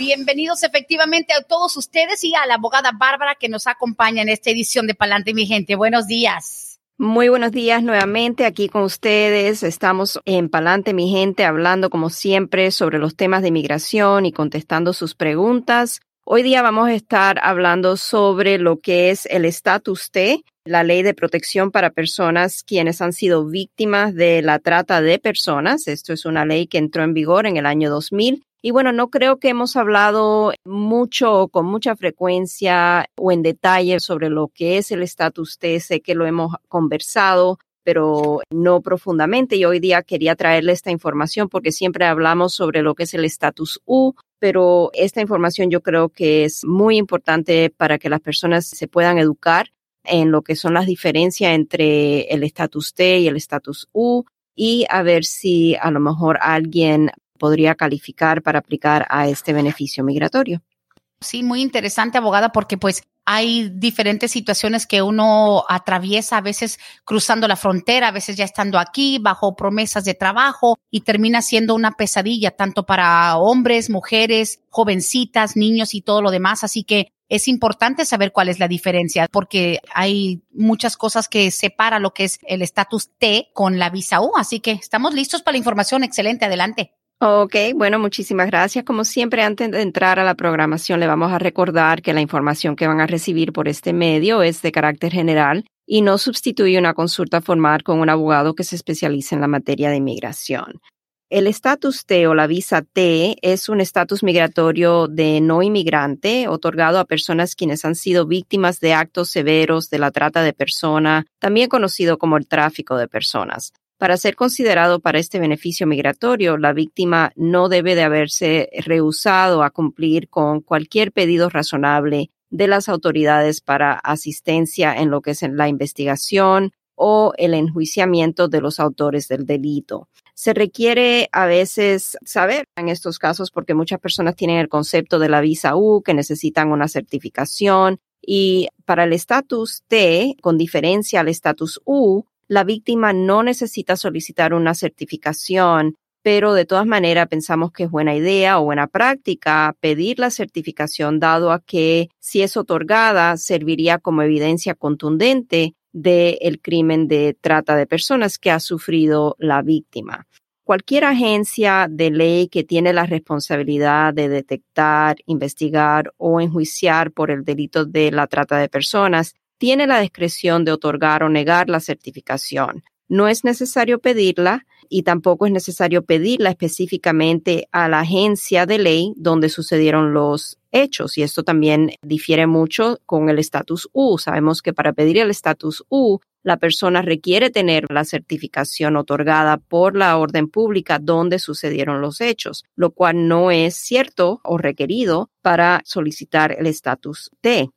Bienvenidos efectivamente a todos ustedes y a la abogada Bárbara que nos acompaña en esta edición de Pa'lante mi gente. Buenos días. Muy buenos días nuevamente aquí con ustedes. Estamos en Palante, mi gente, hablando como siempre sobre los temas de inmigración y contestando sus preguntas. Hoy día vamos a estar hablando sobre lo que es el estatus T, la ley de protección para personas quienes han sido víctimas de la trata de personas. Esto es una ley que entró en vigor en el año 2000 y bueno, no creo que hemos hablado mucho o con mucha frecuencia o en detalle sobre lo que es el estatus T. Sé que lo hemos conversado, pero no profundamente. Y hoy día quería traerle esta información porque siempre hablamos sobre lo que es el estatus U, pero esta información yo creo que es muy importante para que las personas se puedan educar en lo que son las diferencias entre el estatus T y el estatus U y a ver si a lo mejor alguien podría calificar para aplicar a este beneficio migratorio. Sí, muy interesante, abogada, porque pues hay diferentes situaciones que uno atraviesa, a veces cruzando la frontera, a veces ya estando aquí, bajo promesas de trabajo, y termina siendo una pesadilla tanto para hombres, mujeres, jovencitas, niños y todo lo demás. Así que es importante saber cuál es la diferencia, porque hay muchas cosas que separan lo que es el estatus T con la visa U. Así que estamos listos para la información. Excelente, adelante. Ok, bueno, muchísimas gracias. Como siempre, antes de entrar a la programación, le vamos a recordar que la información que van a recibir por este medio es de carácter general y no sustituye una consulta formal con un abogado que se especialice en la materia de inmigración. El estatus T o la visa T es un estatus migratorio de no inmigrante otorgado a personas quienes han sido víctimas de actos severos de la trata de personas, también conocido como el tráfico de personas. Para ser considerado para este beneficio migratorio, la víctima no debe de haberse rehusado a cumplir con cualquier pedido razonable de las autoridades para asistencia en lo que es la investigación o el enjuiciamiento de los autores del delito. Se requiere a veces saber en estos casos porque muchas personas tienen el concepto de la visa U que necesitan una certificación y para el estatus T, con diferencia al estatus U, la víctima no necesita solicitar una certificación, pero de todas maneras pensamos que es buena idea o buena práctica pedir la certificación dado a que si es otorgada serviría como evidencia contundente del crimen de trata de personas que ha sufrido la víctima. Cualquier agencia de ley que tiene la responsabilidad de detectar, investigar o enjuiciar por el delito de la trata de personas tiene la discreción de otorgar o negar la certificación. No es necesario pedirla y tampoco es necesario pedirla específicamente a la agencia de ley donde sucedieron los hechos y esto también difiere mucho con el estatus U. Sabemos que para pedir el estatus U, la persona requiere tener la certificación otorgada por la orden pública donde sucedieron los hechos, lo cual no es cierto o requerido para solicitar el estatus T.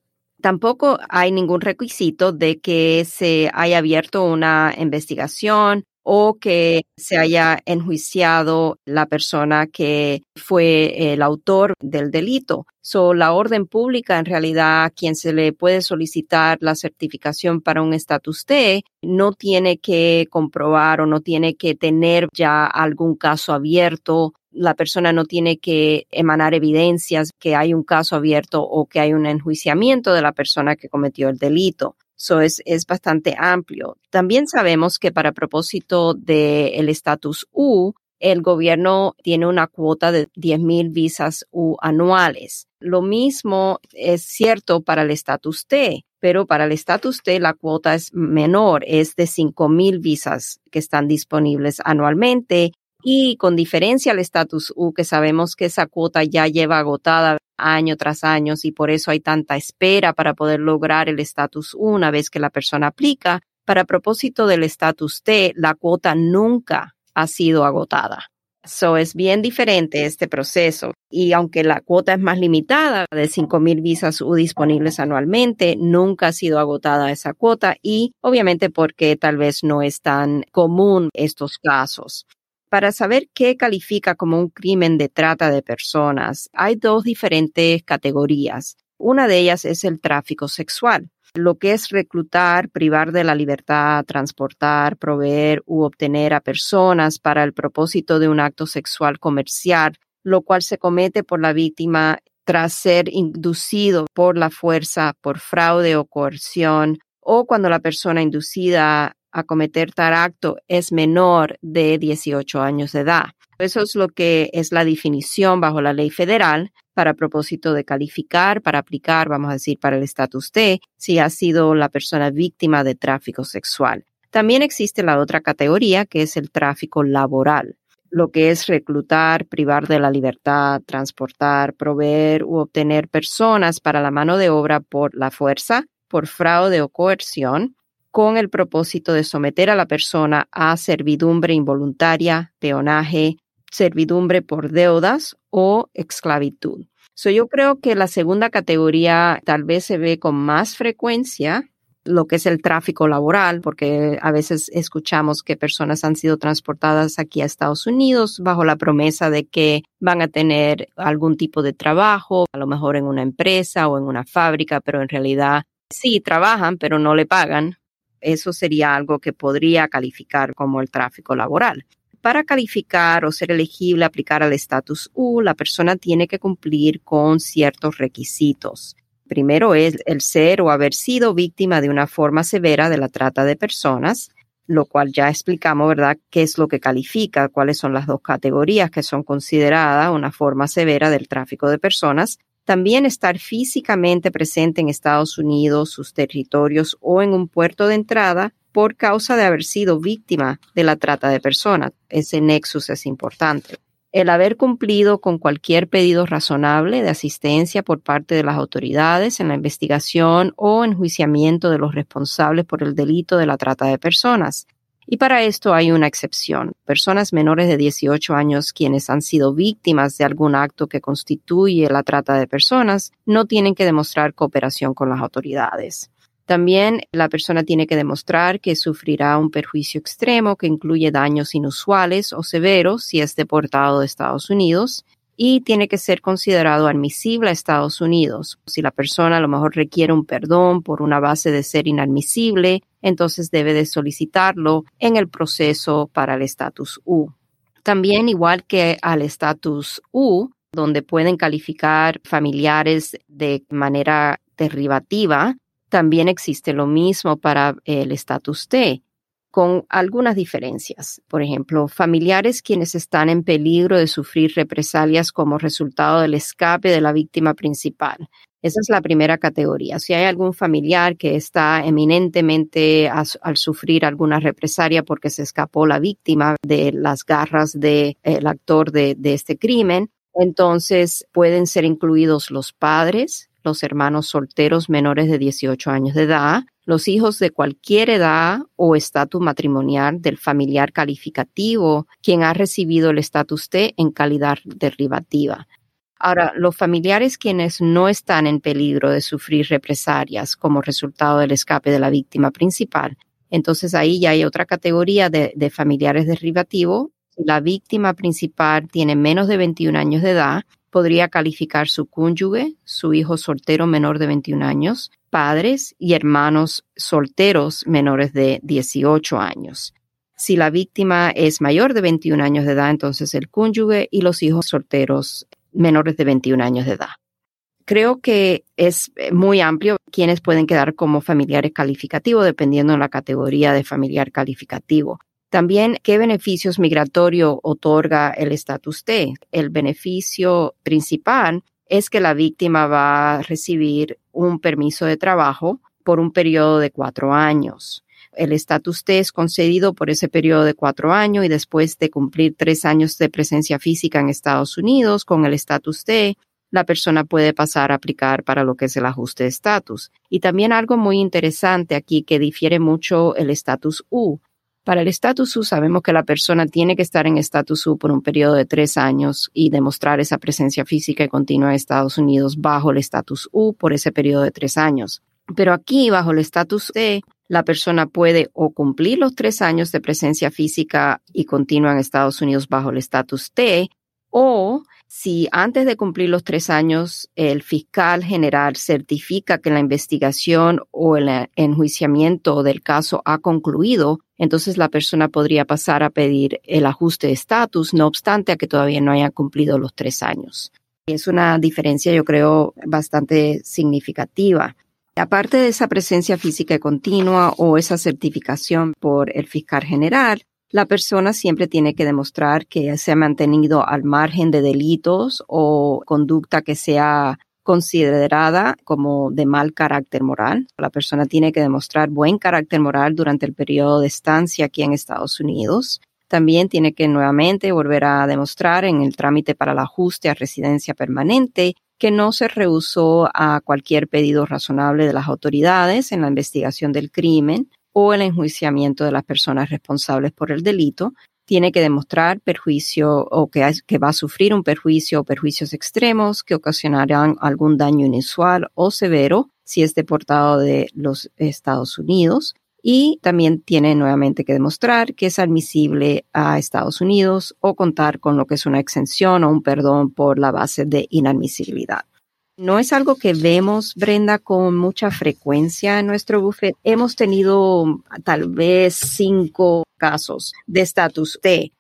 Tampoco hay ningún requisito de que se haya abierto una investigación o que se haya enjuiciado la persona que fue el autor del delito. So, la orden pública, en realidad, quien se le puede solicitar la certificación para un estatus T, no tiene que comprobar o no tiene que tener ya algún caso abierto la persona no tiene que emanar evidencias que hay un caso abierto o que hay un enjuiciamiento de la persona que cometió el delito. Eso es, es bastante amplio. También sabemos que para propósito del estatus U, el gobierno tiene una cuota de 10,000 visas U anuales. Lo mismo es cierto para el estatus T, pero para el estatus T la cuota es menor, es de 5,000 visas que están disponibles anualmente y con diferencia al estatus U, que sabemos que esa cuota ya lleva agotada año tras año y por eso hay tanta espera para poder lograr el estatus una vez que la persona aplica. Para propósito del estatus T, la cuota nunca ha sido agotada. So es bien diferente este proceso. Y aunque la cuota es más limitada, de 5.000 visas U disponibles anualmente, nunca ha sido agotada esa cuota y obviamente porque tal vez no es tan común estos casos. Para saber qué califica como un crimen de trata de personas, hay dos diferentes categorías. Una de ellas es el tráfico sexual lo que es reclutar, privar de la libertad, transportar, proveer u obtener a personas para el propósito de un acto sexual comercial, lo cual se comete por la víctima tras ser inducido por la fuerza, por fraude o coerción, o cuando la persona inducida a cometer tal acto es menor de 18 años de edad. Eso es lo que es la definición bajo la ley federal para propósito de calificar, para aplicar, vamos a decir, para el estatus T, si ha sido la persona víctima de tráfico sexual. También existe la otra categoría que es el tráfico laboral, lo que es reclutar, privar de la libertad, transportar, proveer u obtener personas para la mano de obra por la fuerza, por fraude o coerción, con el propósito de someter a la persona a servidumbre involuntaria, peonaje, servidumbre por deudas o esclavitud. So, yo creo que la segunda categoría tal vez se ve con más frecuencia lo que es el tráfico laboral, porque a veces escuchamos que personas han sido transportadas aquí a Estados Unidos bajo la promesa de que van a tener algún tipo de trabajo, a lo mejor en una empresa o en una fábrica, pero en realidad sí trabajan, pero no le pagan. Eso sería algo que podría calificar como el tráfico laboral. Para calificar o ser elegible aplicar al estatus U, la persona tiene que cumplir con ciertos requisitos. Primero es el ser o haber sido víctima de una forma severa de la trata de personas, lo cual ya explicamos, ¿verdad?, qué es lo que califica, cuáles son las dos categorías que son consideradas una forma severa del tráfico de personas. También estar físicamente presente en Estados Unidos, sus territorios o en un puerto de entrada por causa de haber sido víctima de la trata de personas. Ese nexus es importante. El haber cumplido con cualquier pedido razonable de asistencia por parte de las autoridades en la investigación o enjuiciamiento de los responsables por el delito de la trata de personas. Y para esto hay una excepción. Personas menores de 18 años quienes han sido víctimas de algún acto que constituye la trata de personas no tienen que demostrar cooperación con las autoridades. También la persona tiene que demostrar que sufrirá un perjuicio extremo que incluye daños inusuales o severos si es deportado de Estados Unidos y tiene que ser considerado admisible a Estados Unidos. Si la persona a lo mejor requiere un perdón por una base de ser inadmisible, entonces debe de solicitarlo en el proceso para el estatus U. También igual que al estatus U, donde pueden calificar familiares de manera derivativa, también existe lo mismo para el estatus T, con algunas diferencias. Por ejemplo, familiares quienes están en peligro de sufrir represalias como resultado del escape de la víctima principal. Esa es la primera categoría. Si hay algún familiar que está eminentemente al sufrir alguna represalia porque se escapó la víctima de las garras del actor de este crimen, entonces pueden ser incluidos los padres, los hermanos solteros menores de 18 años de edad, los hijos de cualquier edad o estatus matrimonial del familiar calificativo quien ha recibido el estatus T en calidad derivativa. Ahora, los familiares quienes no están en peligro de sufrir represalias como resultado del escape de la víctima principal, entonces ahí ya hay otra categoría de, de familiares derivativos. La víctima principal tiene menos de 21 años de edad, podría calificar su cónyuge, su hijo soltero menor de 21 años, padres y hermanos solteros menores de 18 años. Si la víctima es mayor de 21 años de edad, entonces el cónyuge y los hijos solteros menores de 21 años de edad. Creo que es muy amplio quienes pueden quedar como familiares calificativos dependiendo de la categoría de familiar calificativo. También, ¿qué beneficios migratorios otorga el estatus T? El beneficio principal es que la víctima va a recibir un permiso de trabajo por un periodo de cuatro años. El estatus T es concedido por ese periodo de cuatro años y después de cumplir tres años de presencia física en Estados Unidos con el estatus T, la persona puede pasar a aplicar para lo que es el ajuste de estatus. Y también algo muy interesante aquí que difiere mucho el estatus U Para el estatus U sabemos que la persona tiene que estar en estatus U por un periodo de tres años y demostrar esa presencia física y continua en Estados Unidos bajo el estatus U por ese periodo de tres años. Pero aquí, bajo el estatus D, la persona puede o cumplir los tres años de presencia física y continua en Estados Unidos bajo el estatus T, o si antes de cumplir los tres años el fiscal general certifica que la investigación o el enjuiciamiento del caso ha concluido, entonces la persona podría pasar a pedir el ajuste de estatus, no obstante a que todavía no haya cumplido los tres años. Es una diferencia, yo creo, bastante significativa. Aparte de esa presencia física continua o esa certificación por el fiscal general, la persona siempre tiene que demostrar que se ha mantenido al margen de delitos o conducta que sea considerada como de mal carácter moral. La persona tiene que demostrar buen carácter moral durante el periodo de estancia aquí en Estados Unidos. También tiene que nuevamente volver a demostrar en el trámite para el ajuste a residencia permanente que no se rehusó a cualquier pedido razonable de las autoridades en la investigación del crimen o el enjuiciamiento de las personas responsables por el delito, tiene que demostrar perjuicio o que, que, va a sufrir un perjuicio o perjuicios extremos que ocasionarán algún daño inusual o severo si es deportado de los Estados Unidos. Y también tiene nuevamente que demostrar que es admisible a Estados Unidos o contar con lo que es una exención o un perdón por la base de inadmisibilidad. No es algo que vemos, Brenda, con mucha frecuencia en nuestro buffet. Hemos tenido tal vez cinco casos de estatus T.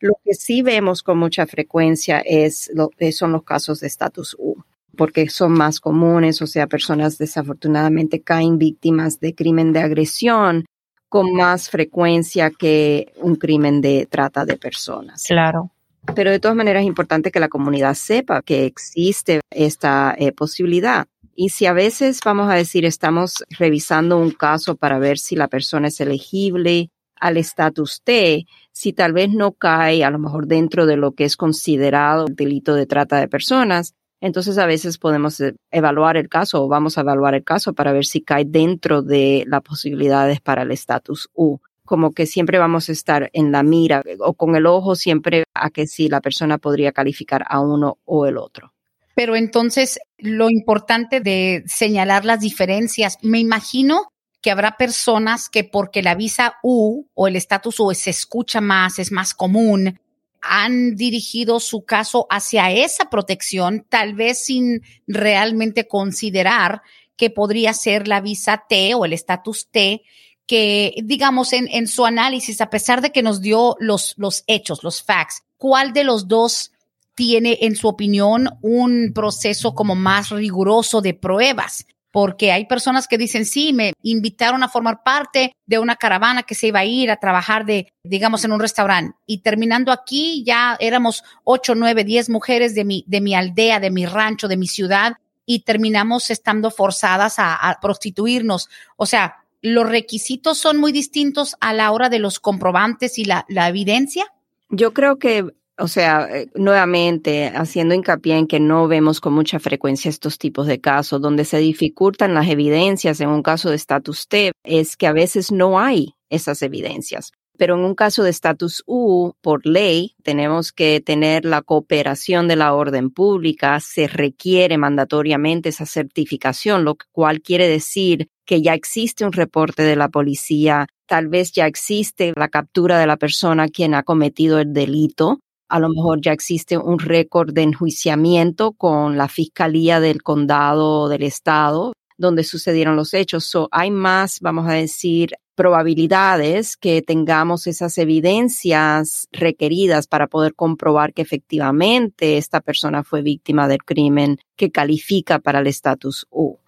Lo que sí vemos con mucha frecuencia es lo, eh, son los casos de estatus U, porque son más comunes, o sea, personas desafortunadamente caen víctimas de crimen de agresión con más frecuencia que un crimen de trata de personas. Claro. Pero de todas maneras es importante que la comunidad sepa que existe esta eh, posibilidad. Y si a veces, vamos a decir, estamos revisando un caso para ver si la persona es elegible al estatus T, si tal vez no cae a lo mejor dentro de lo que es considerado delito de trata de personas, entonces a veces podemos eh, evaluar el caso o vamos a evaluar el caso para ver si cae dentro de las posibilidades para el estatus U como que siempre vamos a estar en la mira o con el ojo siempre a que si la persona podría calificar a uno o el otro. Pero entonces, lo importante de señalar las diferencias, me imagino que habrá personas que porque la visa U o el estatus U se escucha más, es más común, han dirigido su caso hacia esa protección, tal vez sin realmente considerar que podría ser la visa T o el estatus T, que, digamos, en, en su análisis, a pesar de que nos dio los, los hechos, los facts, ¿cuál de los dos tiene, en su opinión, un proceso como más riguroso de pruebas? Porque hay personas que dicen, sí, me invitaron a formar parte de una caravana que se iba a ir a trabajar de, digamos, en un restaurante. Y terminando aquí, ya éramos ocho, nueve, diez mujeres de mi, de mi aldea, de mi rancho, de mi ciudad, y terminamos estando forzadas a, a prostituirnos. O sea, los requisitos son muy distintos a la hora de los comprobantes y la, evidencia? Yo creo que o sea, eh, nuevamente haciendo hincapié en que no vemos con mucha frecuencia estos tipos de casos donde se dificultan las evidencias en un caso de status T, es que a veces no hay esas evidencias. Pero en un caso de status U, por ley, tenemos que tener la cooperación de la orden pública, se requiere mandatoriamente esa certificación, lo cual quiere decir que ya existe un reporte de la policía, tal vez ya existe la captura de la persona quien ha cometido el delito, a lo mejor ya existe un récord de enjuiciamiento con la fiscalía del condado o del estado donde sucedieron los hechos. hay más, vamos a decir, probabilidades que tengamos esas evidencias requeridas para poder comprobar que efectivamente esta persona fue víctima del crimen que califica para el estatus U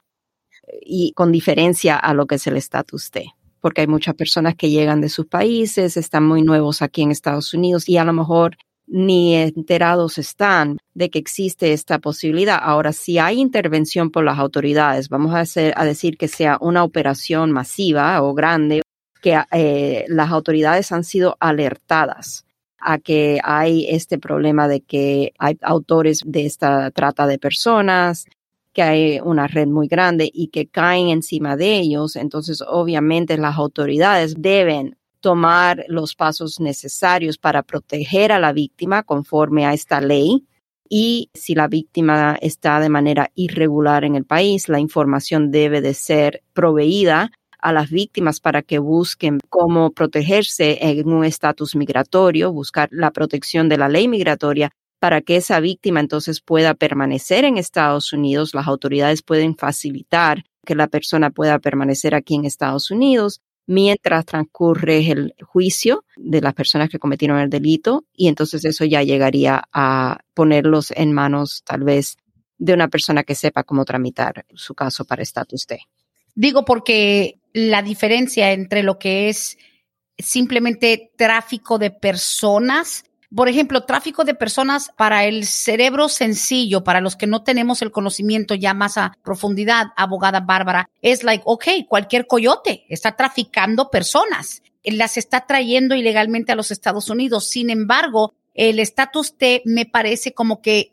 y con diferencia a lo que es el estatus T. Porque hay muchas personas que llegan de sus países, están muy nuevos aquí en Estados Unidos y a lo mejor ni enterados están de que existe esta posibilidad. Ahora, si hay intervención por las autoridades, vamos a, hacer, a decir que sea una operación masiva o grande, que eh, las autoridades han sido alertadas a que hay este problema de que hay autores de esta trata de personas, que hay una red muy grande y que caen encima de ellos. Entonces, obviamente, las autoridades deben tomar los pasos necesarios para proteger a la víctima conforme a esta ley. Y si la víctima está de manera irregular en el país, la información debe de ser proveída a las víctimas para que busquen cómo protegerse en un estatus migratorio, buscar la protección de la ley migratoria para que esa víctima entonces pueda permanecer en Estados Unidos. Las autoridades pueden facilitar que la persona pueda permanecer aquí en Estados Unidos mientras transcurre el juicio de las personas que cometieron el delito y entonces eso ya llegaría a ponerlos en manos tal vez de una persona que sepa cómo tramitar su caso para estatus D. Digo porque la diferencia entre lo que es simplemente tráfico de personas por ejemplo, tráfico de personas para el cerebro sencillo, para los que no tenemos el conocimiento ya más a profundidad, abogada Bárbara, es like, ok, cualquier coyote está traficando personas, las está trayendo ilegalmente a los Estados Unidos. Sin embargo, el estatus T me parece como que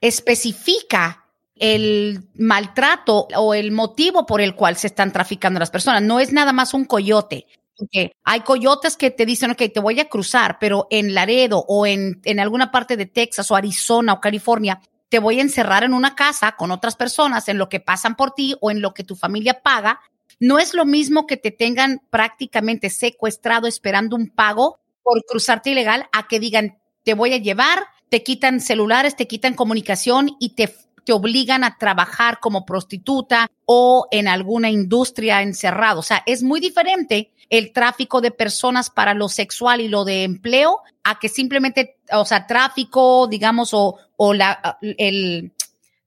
especifica el maltrato o el motivo por el cual se están traficando las personas. No es nada más un coyote. Porque hay coyotes que te dicen, ok, te voy a cruzar, pero en Laredo o en, en alguna parte de Texas o Arizona o California, te voy a encerrar en una casa con otras personas en lo que pasan por ti o en lo que tu familia paga. No es lo mismo que te tengan prácticamente secuestrado esperando un pago por cruzarte ilegal a que digan, te voy a llevar, te quitan celulares, te quitan comunicación y te te obligan a trabajar como prostituta o en alguna industria encerrado. O sea, es muy diferente el tráfico de personas para lo sexual y lo de empleo a que simplemente, o sea, tráfico, digamos, o, o la, el,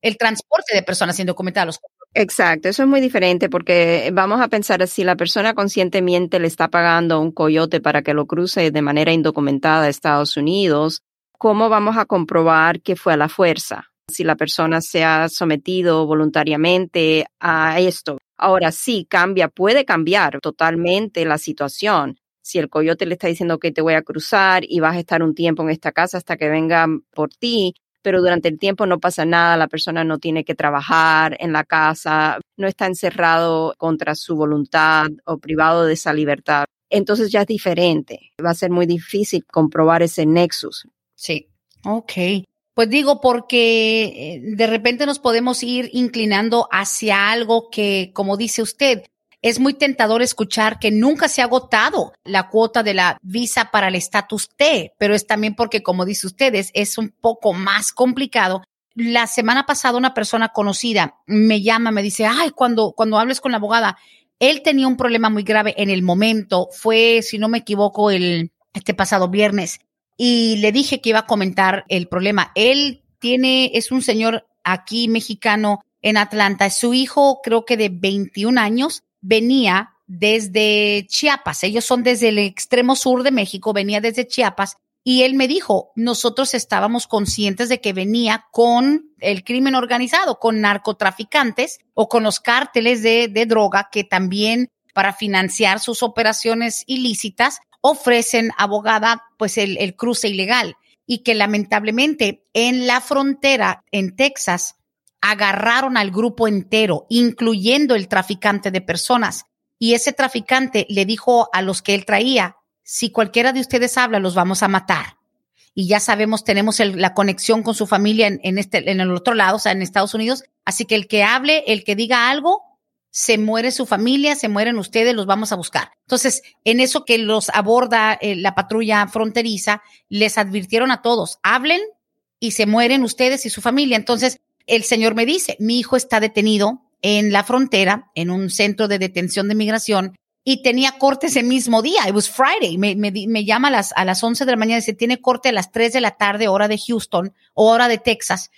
el transporte de personas indocumentadas. Exacto, eso es muy diferente porque vamos a pensar si la persona conscientemente le está pagando a un coyote para que lo cruce de manera indocumentada a Estados Unidos, ¿cómo vamos a comprobar que fue a la fuerza? Si la persona se ha sometido voluntariamente a esto. Ahora sí, cambia, puede cambiar totalmente la situación. Si el coyote le está diciendo que te voy a cruzar y vas a estar un tiempo en esta casa hasta que vengan por ti, pero durante el tiempo no pasa nada, la persona no tiene que trabajar en la casa, no está encerrado contra su voluntad o privado de esa libertad. Entonces ya es diferente. Va a ser muy difícil comprobar ese nexus. Sí. Ok. Pues digo, porque eh, de repente nos podemos ir inclinando hacia algo que, como dice usted, es muy tentador escuchar que nunca se ha agotado la cuota de la visa para el estatus T, pero es también porque, como dice usted, es, un poco más complicado. La semana pasada una persona conocida me llama, me dice, ay, cuando, cuando hables con la abogada, él tenía un problema muy grave en el momento, fue, si no me equivoco, el, este pasado viernes y le dije que iba a comentar el problema. Él tiene, es un señor aquí mexicano en Atlanta. Su hijo, creo que de 21 años, venía desde Chiapas. Ellos son desde el extremo sur de México, venía desde Chiapas. Y él me dijo, nosotros estábamos conscientes de que venía con el crimen organizado, con narcotraficantes o con los cárteles de, de droga que también para financiar sus operaciones ilícitas ofrecen abogada pues el, el cruce ilegal y que lamentablemente en la frontera en Texas agarraron al grupo entero, incluyendo el traficante de personas. Y ese traficante le dijo a los que él traía, si cualquiera de ustedes habla, los vamos a matar. Y ya sabemos, tenemos la conexión con su familia en, en, este, en el otro lado, o sea, en Estados Unidos. Así que el que hable, el que diga algo, se muere su familia, se mueren ustedes, los vamos a buscar. Entonces, en eso que los aborda eh, la patrulla fronteriza, les advirtieron a todos, hablen y se mueren ustedes y su familia. Entonces, el señor me dice, mi hijo está detenido en la frontera, en un centro de detención de migración, y tenía corte ese mismo día. It was Friday. Me, llama a las, a las 11 de la mañana y dice, tiene corte a las 3 de la tarde, hora de Houston o hora de Texas.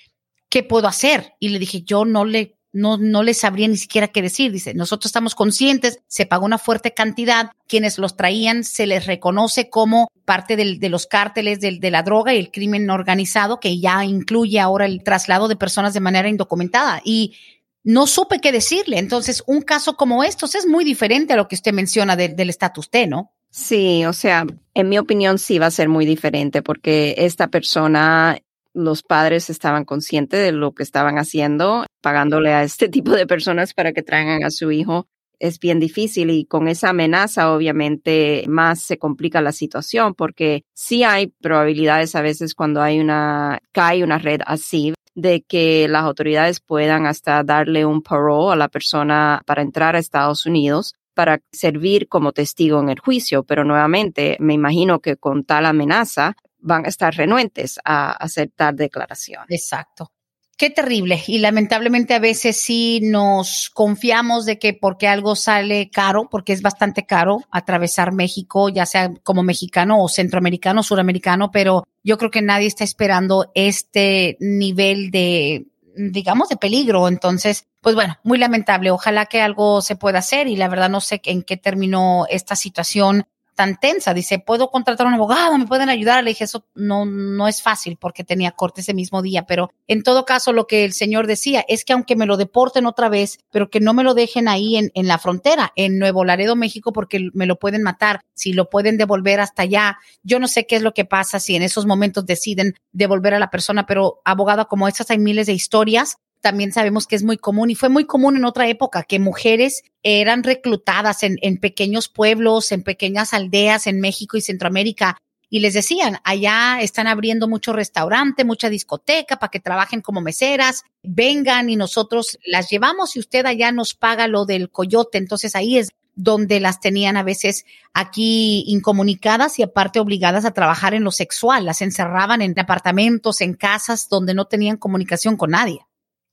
¿Qué puedo hacer? Y le dije, yo no le no, no les sabría ni siquiera qué decir. Dice, nosotros estamos conscientes, se pagó una fuerte cantidad, quienes los traían se les reconoce como parte del, de los cárteles de, de la droga y el crimen organizado, que ya incluye ahora el traslado de personas de manera indocumentada. Y no supe qué decirle. Entonces, un caso como estos es muy diferente a lo que usted menciona del estatus T, ¿no? Sí, o sea, en mi opinión sí va a ser muy diferente porque esta persona los padres estaban conscientes de lo que estaban haciendo, pagándole a este tipo de personas para que traigan a su hijo. es bien difícil y con esa amenaza obviamente más se complica la situación porque sí hay probabilidades a veces cuando hay una, cae una red así de que las autoridades puedan hasta darle un parole a la persona para entrar a Estados Unidos para servir como testigo en el juicio, pero nuevamente me imagino que con tal amenaza van a estar renuentes a aceptar declaración. Exacto. Qué terrible. Y lamentablemente a veces sí nos confiamos de que porque algo sale caro, porque es bastante caro atravesar México, ya sea como mexicano o centroamericano, suramericano, pero yo creo que nadie está esperando este nivel de, digamos, de peligro. Entonces, pues bueno, muy lamentable. Ojalá que algo se pueda hacer y la verdad no sé en qué terminó esta situación tan tensa. Dice, puedo contratar a un abogado, me pueden ayudar. Le dije, eso no, no es fácil porque tenía corte ese mismo día, pero en todo caso lo que el señor decía es que aunque me lo deporten otra vez, pero que no me lo dejen ahí en, en la frontera, en Nuevo Laredo, México, porque me lo pueden matar, si lo pueden devolver hasta allá. Yo no sé qué es lo que pasa si en esos momentos deciden devolver a la persona, pero abogado como estas hay miles de historias también sabemos que es muy común y fue muy común en otra época que mujeres eran reclutadas en, pequeños pueblos, en pequeñas aldeas en México y Centroamérica y les decían, allá están abriendo mucho restaurante, mucha discoteca para que trabajen como meseras, vengan y nosotros las llevamos y usted allá nos paga lo del coyote. Entonces ahí es donde las tenían a veces aquí incomunicadas y aparte obligadas a trabajar en lo sexual. Las encerraban en apartamentos, en casas donde no tenían comunicación con nadie.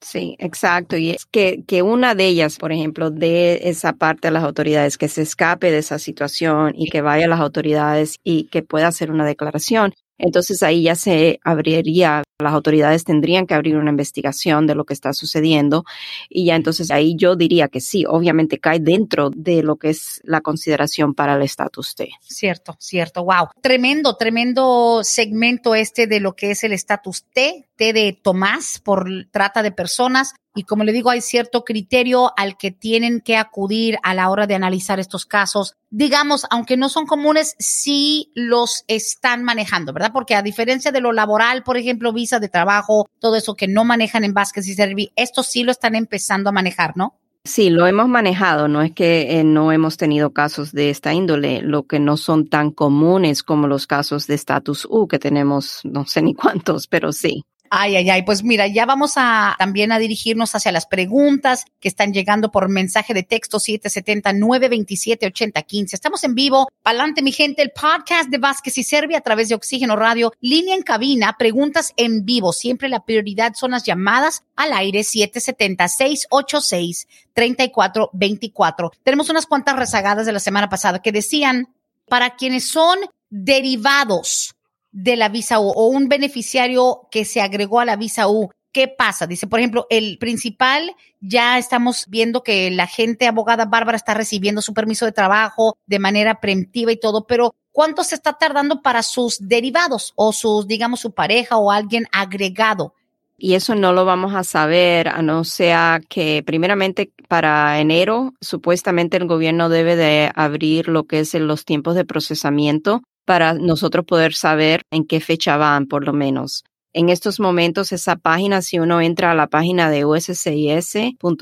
Sí, exacto. Y es que, que una de ellas, por ejemplo, de esa parte a las autoridades, que se escape de esa situación y que vaya a las autoridades y que pueda hacer una declaración. Entonces ahí ya se abriría, las autoridades tendrían que abrir una investigación de lo que está sucediendo y ya entonces ahí yo diría que sí, obviamente cae dentro de lo que es la consideración para el estatus T. Cierto, cierto, wow. Tremendo, tremendo segmento este de lo que es el estatus T, T de Tomás por trata de personas. Y como le digo, hay cierto criterio al que tienen que acudir a la hora de analizar estos casos. Digamos, aunque no son comunes, sí los están manejando, ¿verdad? Porque a diferencia de lo laboral, por ejemplo, visa de trabajo, todo eso que no manejan en Vázquez y Servi, esto sí lo están empezando a manejar, ¿no? Sí, lo hemos manejado, no es que eh, no hemos tenido casos de esta índole, lo que no son tan comunes como los casos de status U que tenemos, no sé ni cuántos, pero sí. Ay, ay, ay, pues mira, ya vamos a también a dirigirnos hacia las preguntas que están llegando por mensaje de texto 770-927-8015. Estamos en vivo. Adelante, mi gente, el podcast de Vázquez y Serbia a través de Oxígeno Radio, línea en cabina, preguntas en vivo. Siempre la prioridad son las llamadas al aire 770-686-3424. Tenemos unas cuantas rezagadas de la semana pasada que decían, para quienes son derivados de la visa U o un beneficiario que se agregó a la visa U. ¿Qué pasa? Dice, por ejemplo, el principal, ya estamos viendo que la gente abogada Bárbara está recibiendo su permiso de trabajo de manera preemptiva y todo, pero ¿cuánto se está tardando para sus derivados o sus, digamos, su pareja o alguien agregado? Y eso no lo vamos a saber a no sea que primeramente para enero supuestamente el gobierno debe de abrir lo que es los tiempos de procesamiento para nosotros poder saber en qué fecha van, por lo menos. En estos momentos, esa página, si uno entra a la página de uscis.gov,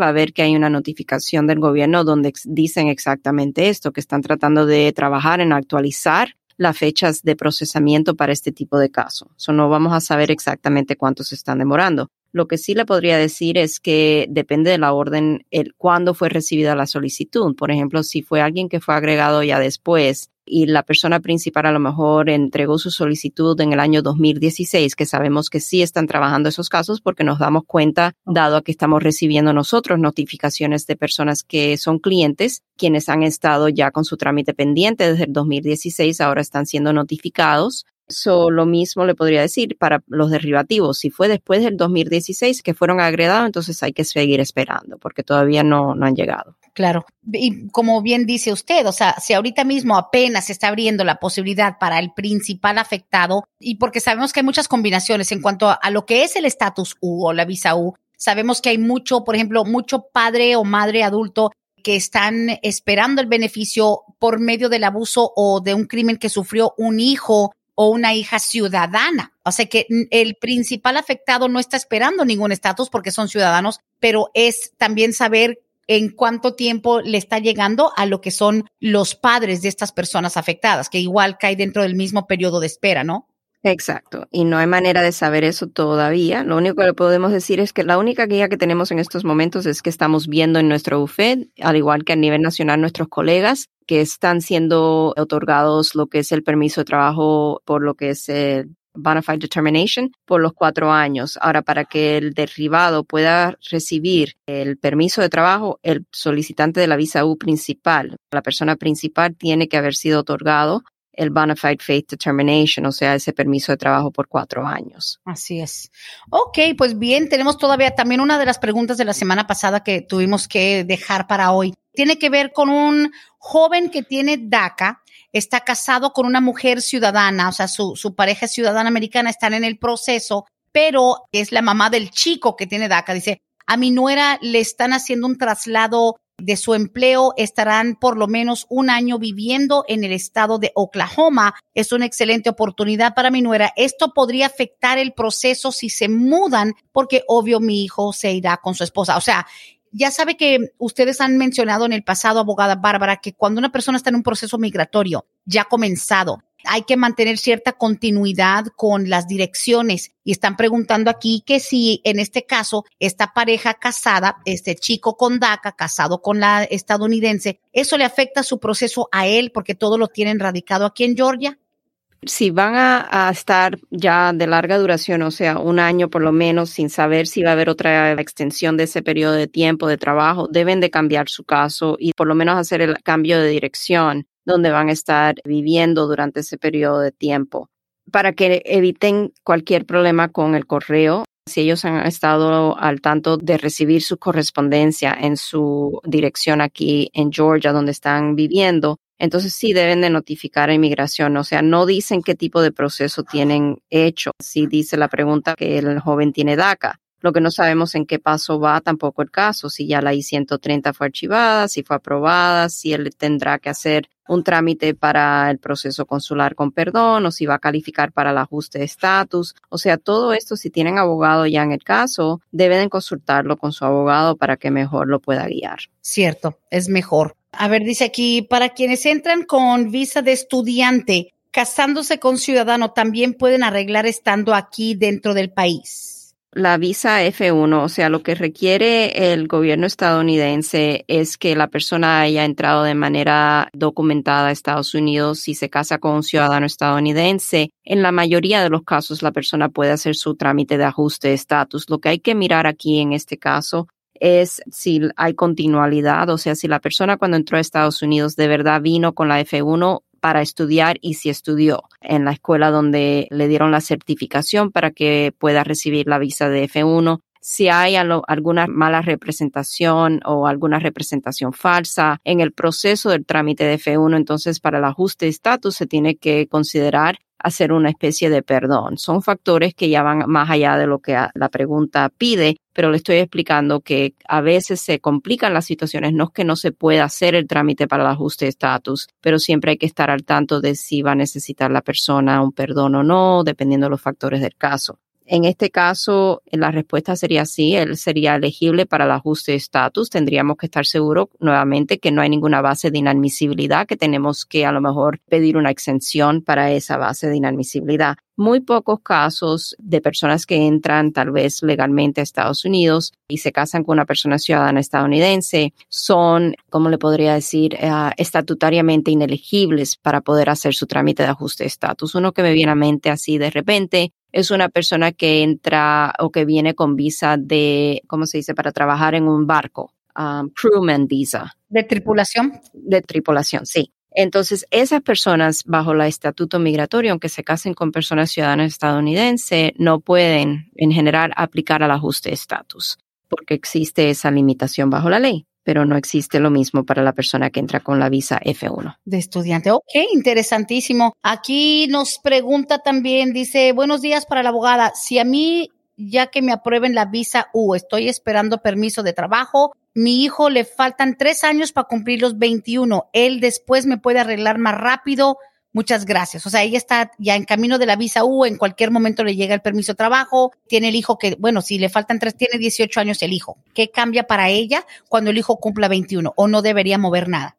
va a ver que hay una notificación del gobierno donde dicen exactamente esto, que están tratando de trabajar en actualizar las fechas de procesamiento para este tipo de casos. So, no vamos a saber exactamente cuántos están demorando. Lo que sí le podría decir es que depende de la orden, el cuándo fue recibida la solicitud. Por ejemplo, si fue alguien que fue agregado ya después y la persona principal a lo mejor entregó su solicitud en el año 2016, que sabemos que sí están trabajando esos casos porque nos damos cuenta, dado a que estamos recibiendo nosotros notificaciones de personas que son clientes, quienes han estado ya con su trámite pendiente desde el 2016, ahora están siendo notificados So, lo mismo le podría decir para los derivativos. Si fue después del 2016 que fueron agregados, entonces hay que seguir esperando porque todavía no, no han llegado. Claro. Y como bien dice usted, o sea, si ahorita mismo apenas se está abriendo la posibilidad para el principal afectado, y porque sabemos que hay muchas combinaciones en cuanto a, lo que es el estatus U o la visa U, sabemos que hay mucho, por ejemplo, mucho padre o madre adulto que están esperando el beneficio por medio del abuso o de un crimen que sufrió un hijo o una hija ciudadana. O sea que el principal afectado no está esperando ningún estatus porque son ciudadanos, pero es también saber en cuánto tiempo le está llegando a lo que son los padres de estas personas afectadas, que igual cae dentro del mismo periodo de espera, ¿no? Exacto, y no hay manera de saber eso todavía. Lo único que podemos decir es que la única guía que tenemos en estos momentos es que estamos viendo en nuestro UFED, al igual que a nivel nacional nuestros colegas, que están siendo otorgados lo que es el permiso de trabajo por lo que es el bona fide determination por los cuatro años. Ahora, para que el derribado pueda recibir el permiso de trabajo, el solicitante de la visa U principal, la persona principal, tiene que haber sido otorgado el bona fide faith determination, o sea, ese permiso de trabajo por cuatro años. Así es. Ok, pues bien, tenemos todavía también una de las preguntas de la semana pasada que tuvimos que dejar para hoy. Tiene que ver con un joven que tiene DACA, está casado con una mujer ciudadana, o sea, su, su pareja es ciudadana americana, están en el proceso, pero es la mamá del chico que tiene DACA. Dice, a mi nuera le están haciendo un traslado de su empleo estarán por lo menos un año viviendo en el estado de Oklahoma. Es una excelente oportunidad para mi nuera. Esto podría afectar el proceso si se mudan, porque obvio mi hijo se irá con su esposa. O sea, ya sabe que ustedes han mencionado en el pasado, abogada Bárbara, que cuando una persona está en un proceso migratorio ya comenzado, hay que mantener cierta continuidad con las direcciones. Y están preguntando aquí que si en este caso esta pareja casada, este chico con DACA, casado con la estadounidense, ¿eso le afecta su proceso a él porque todo lo tienen radicado aquí en Georgia? Si van a, estar ya de larga duración, o sea, un año por lo menos, sin saber si va a haber otra extensión de ese periodo de tiempo de trabajo, deben de cambiar su caso y por lo menos hacer el cambio de dirección donde van a estar viviendo durante ese periodo de tiempo para que eviten cualquier problema con el correo. Si ellos han estado al tanto de recibir su correspondencia en su dirección aquí en Georgia, donde están viviendo, entonces sí deben de notificar a inmigración. O sea, no dicen qué tipo de proceso tienen hecho. Si dice la pregunta que el joven tiene DACA. Lo que no sabemos en qué paso va tampoco el caso, si ya la I-130 fue archivada, si fue aprobada, si él tendrá que hacer un trámite para el proceso consular con perdón o si va a calificar para el ajuste de estatus. O sea, todo esto, si tienen abogado ya en el caso, deben consultarlo con su abogado para que mejor lo pueda guiar. Cierto, es mejor. A ver, dice aquí, para quienes entran con visa de estudiante, casándose con ciudadano, también pueden arreglar estando aquí dentro del país la visa F1, o sea, lo que requiere el gobierno estadounidense es que la persona haya entrado de manera documentada a Estados Unidos si se casa con un ciudadano estadounidense. En la mayoría de los casos, la persona puede hacer su trámite de ajuste de estatus. Lo que hay que mirar aquí en este caso es si hay continuidad, o sea, si la persona cuando entró a Estados Unidos de verdad vino con la F1 para estudiar y si estudió en la escuela donde le dieron la certificación para que pueda recibir la visa de F1 si hay alguna mala representación o alguna representación falsa en el proceso del trámite de F1, entonces para el ajuste de estatus se tiene que considerar hacer una especie de perdón. Son factores que ya van más allá de lo que la pregunta pide, pero le estoy explicando que a veces se complican las situaciones. No es que no se pueda hacer el trámite para el ajuste de estatus, pero siempre hay que estar al tanto de si va a necesitar la persona un perdón o no, dependiendo de los factores del caso. En este caso, la respuesta sería sí, él sería elegible para el ajuste de estatus. Tendríamos que estar seguros nuevamente que no hay ninguna base de inadmisibilidad, que tenemos que a lo mejor pedir una exención para esa base de inadmisibilidad. Muy pocos casos de personas que entran tal vez legalmente a Estados Unidos y se casan con una persona ciudadana estadounidense son, como le podría decir, eh, estatutariamente inelegibles para poder hacer su trámite de ajuste de estatus. Uno que me viene a mente así de repente es una persona que entra o que viene con visa de, ¿cómo se dice?, para trabajar en un barco, um, crewman visa. ¿De tripulación? De tripulación, sí. Entonces, esas personas bajo el estatuto migratorio, aunque se casen con personas ciudadanas estadounidenses, no pueden en general aplicar al ajuste de estatus porque existe esa limitación bajo la ley pero no existe lo mismo para la persona que entra con la visa F1. De estudiante. Ok, interesantísimo. Aquí nos pregunta también, dice, buenos días para la abogada. Si a mí, ya que me aprueben la visa U, estoy esperando permiso de trabajo, mi hijo le faltan tres años para cumplir los 21. Él después me puede arreglar más rápido Muchas gracias. O sea, ella está ya en camino de la visa U, en cualquier momento le llega el permiso de trabajo, tiene el hijo que, bueno, si le faltan tres, tiene 18 años el hijo. ¿Qué cambia para ella cuando el hijo cumpla 21 o no debería mover nada?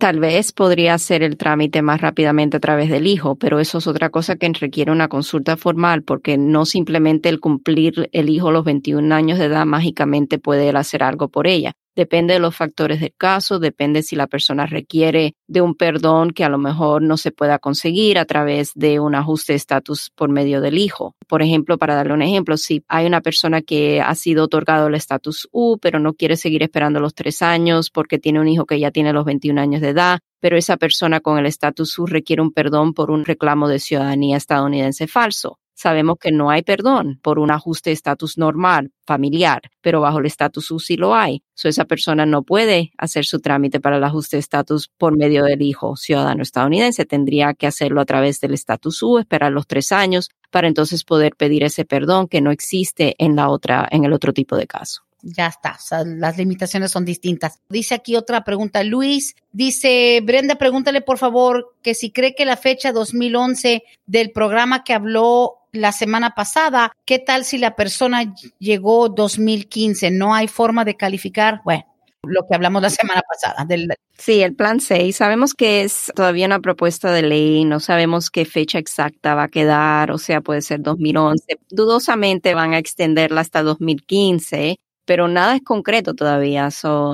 Tal vez podría hacer el trámite más rápidamente a través del hijo, pero eso es otra cosa que requiere una consulta formal porque no simplemente el cumplir el hijo los 21 años de edad mágicamente puede él hacer algo por ella. Depende de los factores del caso, depende si la persona requiere de un perdón que a lo mejor no se pueda conseguir a través de un ajuste de estatus por medio del hijo. Por ejemplo, para darle un ejemplo, si hay una persona que ha sido otorgado el estatus U, pero no quiere seguir esperando los tres años porque tiene un hijo que ya tiene los 21 años de edad, pero esa persona con el estatus U requiere un perdón por un reclamo de ciudadanía estadounidense falso sabemos que no hay perdón por un ajuste de estatus normal, familiar, pero bajo el estatus U sí lo hay. So, esa persona no puede hacer su trámite para el ajuste de estatus por medio del hijo ciudadano estadounidense. Tendría que hacerlo a través del estatus U, esperar los tres años para entonces poder pedir ese perdón que no existe en la otra, en el otro tipo de caso ya está, las limitaciones son distintas. Dice aquí otra pregunta, Luis, dice, Brenda, pregúntale por favor que si cree que la fecha 2011 del programa que habló la semana pasada, ¿qué tal si la persona llegó 2015? No hay forma de calificar. Bueno, lo que hablamos la semana pasada. Del... Sí, el plan 6. Sabemos que es todavía una propuesta de ley, no sabemos qué fecha exacta va a quedar, o sea, puede ser 2011. Dudosamente van a extenderla hasta 2015, pero nada es concreto todavía.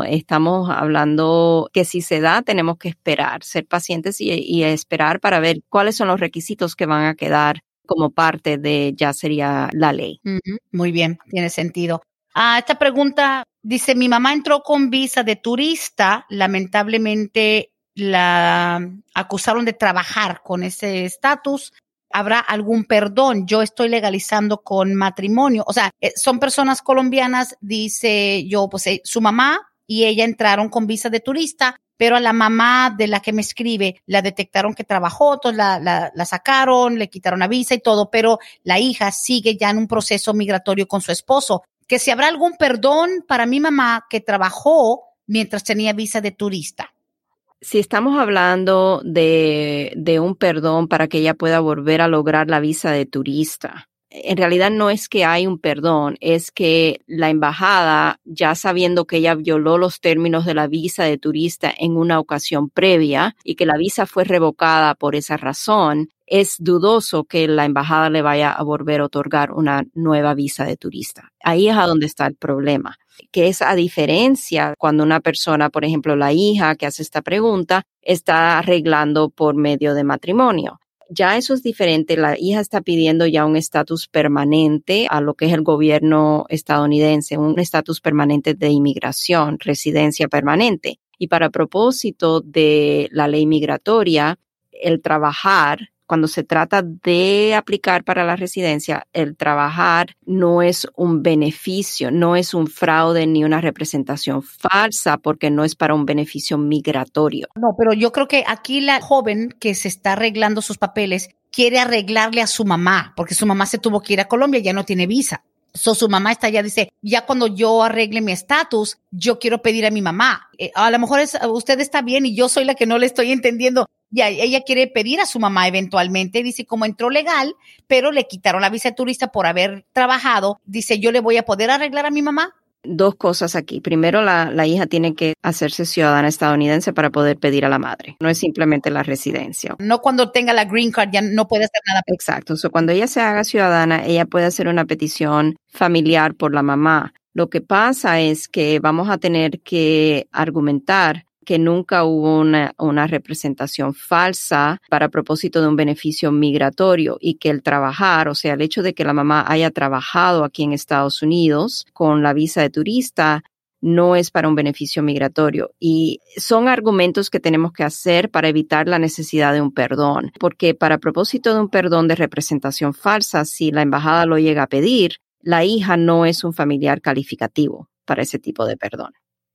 estamos hablando que si se da, tenemos que esperar, ser pacientes y esperar para ver cuáles son los requisitos que van a quedar como parte de ya sería la ley. Muy bien, tiene sentido. Ah, esta pregunta dice, mi mamá entró con visa de turista, lamentablemente la acusaron de trabajar con ese estatus. ¿Habrá algún perdón? Yo estoy legalizando con matrimonio. O sea, eh, son personas colombianas, dice yo, pues eh, su mamá y ella entraron con visa de turista, pero a la mamá de la que me escribe la detectaron que trabajó, entonces la, la, sacaron, le quitaron la visa y todo, pero la hija sigue ya en un proceso migratorio con su esposo. Que si habrá algún perdón para mi mamá que trabajó mientras tenía visa de turista. Si estamos hablando de, de un perdón para que ella pueda volver a lograr la visa de turista, en realidad no es que hay un perdón, es que la embajada, ya sabiendo que ella violó los términos de la visa de turista en una ocasión previa y que la visa fue revocada por esa razón, es dudoso que la embajada le vaya a volver a otorgar una nueva visa de turista. Ahí es a donde está el problema, que es a diferencia cuando una persona, por ejemplo, la hija que hace esta pregunta, está arreglando por medio de matrimonio ya eso es diferente. La hija está pidiendo ya un estatus permanente a lo que es el gobierno estadounidense, un estatus permanente de inmigración, residencia permanente. Y para propósito de la ley migratoria, el trabajar cuando se trata de aplicar para la residencia, el trabajar no es un beneficio, no es un fraude ni una representación falsa porque no es para un beneficio migratorio. No, pero yo creo que aquí la joven que se está arreglando sus papeles quiere arreglarle a su mamá porque su mamá se tuvo que ir a Colombia, ya no tiene visa. So, su mamá está allá, dice, ya cuando yo arregle mi estatus, yo quiero pedir a mi mamá. Eh, a lo mejor es, usted está bien y yo soy la que no le estoy entendiendo. Ya, ella quiere pedir a su mamá eventualmente, dice, como entró legal, pero le quitaron la visa de turista por haber trabajado, dice, yo le voy a poder arreglar a mi mamá dos cosas aquí. Primero, la, la, hija tiene que hacerse ciudadana estadounidense para poder pedir a la madre. No es simplemente la residencia. No cuando tenga la green card ya no puede hacer nada. Exacto. So, cuando ella se haga ciudadana, ella puede hacer una petición familiar por la mamá. Lo que pasa es que vamos a tener que argumentar que nunca hubo una, representación falsa para propósito de un beneficio migratorio y que el trabajar, o sea, el hecho de que la mamá haya trabajado aquí en Estados Unidos con la visa de turista, no es para un beneficio migratorio. Y son argumentos que tenemos que hacer para evitar la necesidad de un perdón, porque para propósito de un perdón de representación falsa, si la embajada lo llega a pedir, la hija no es un familiar calificativo para ese tipo de perdón.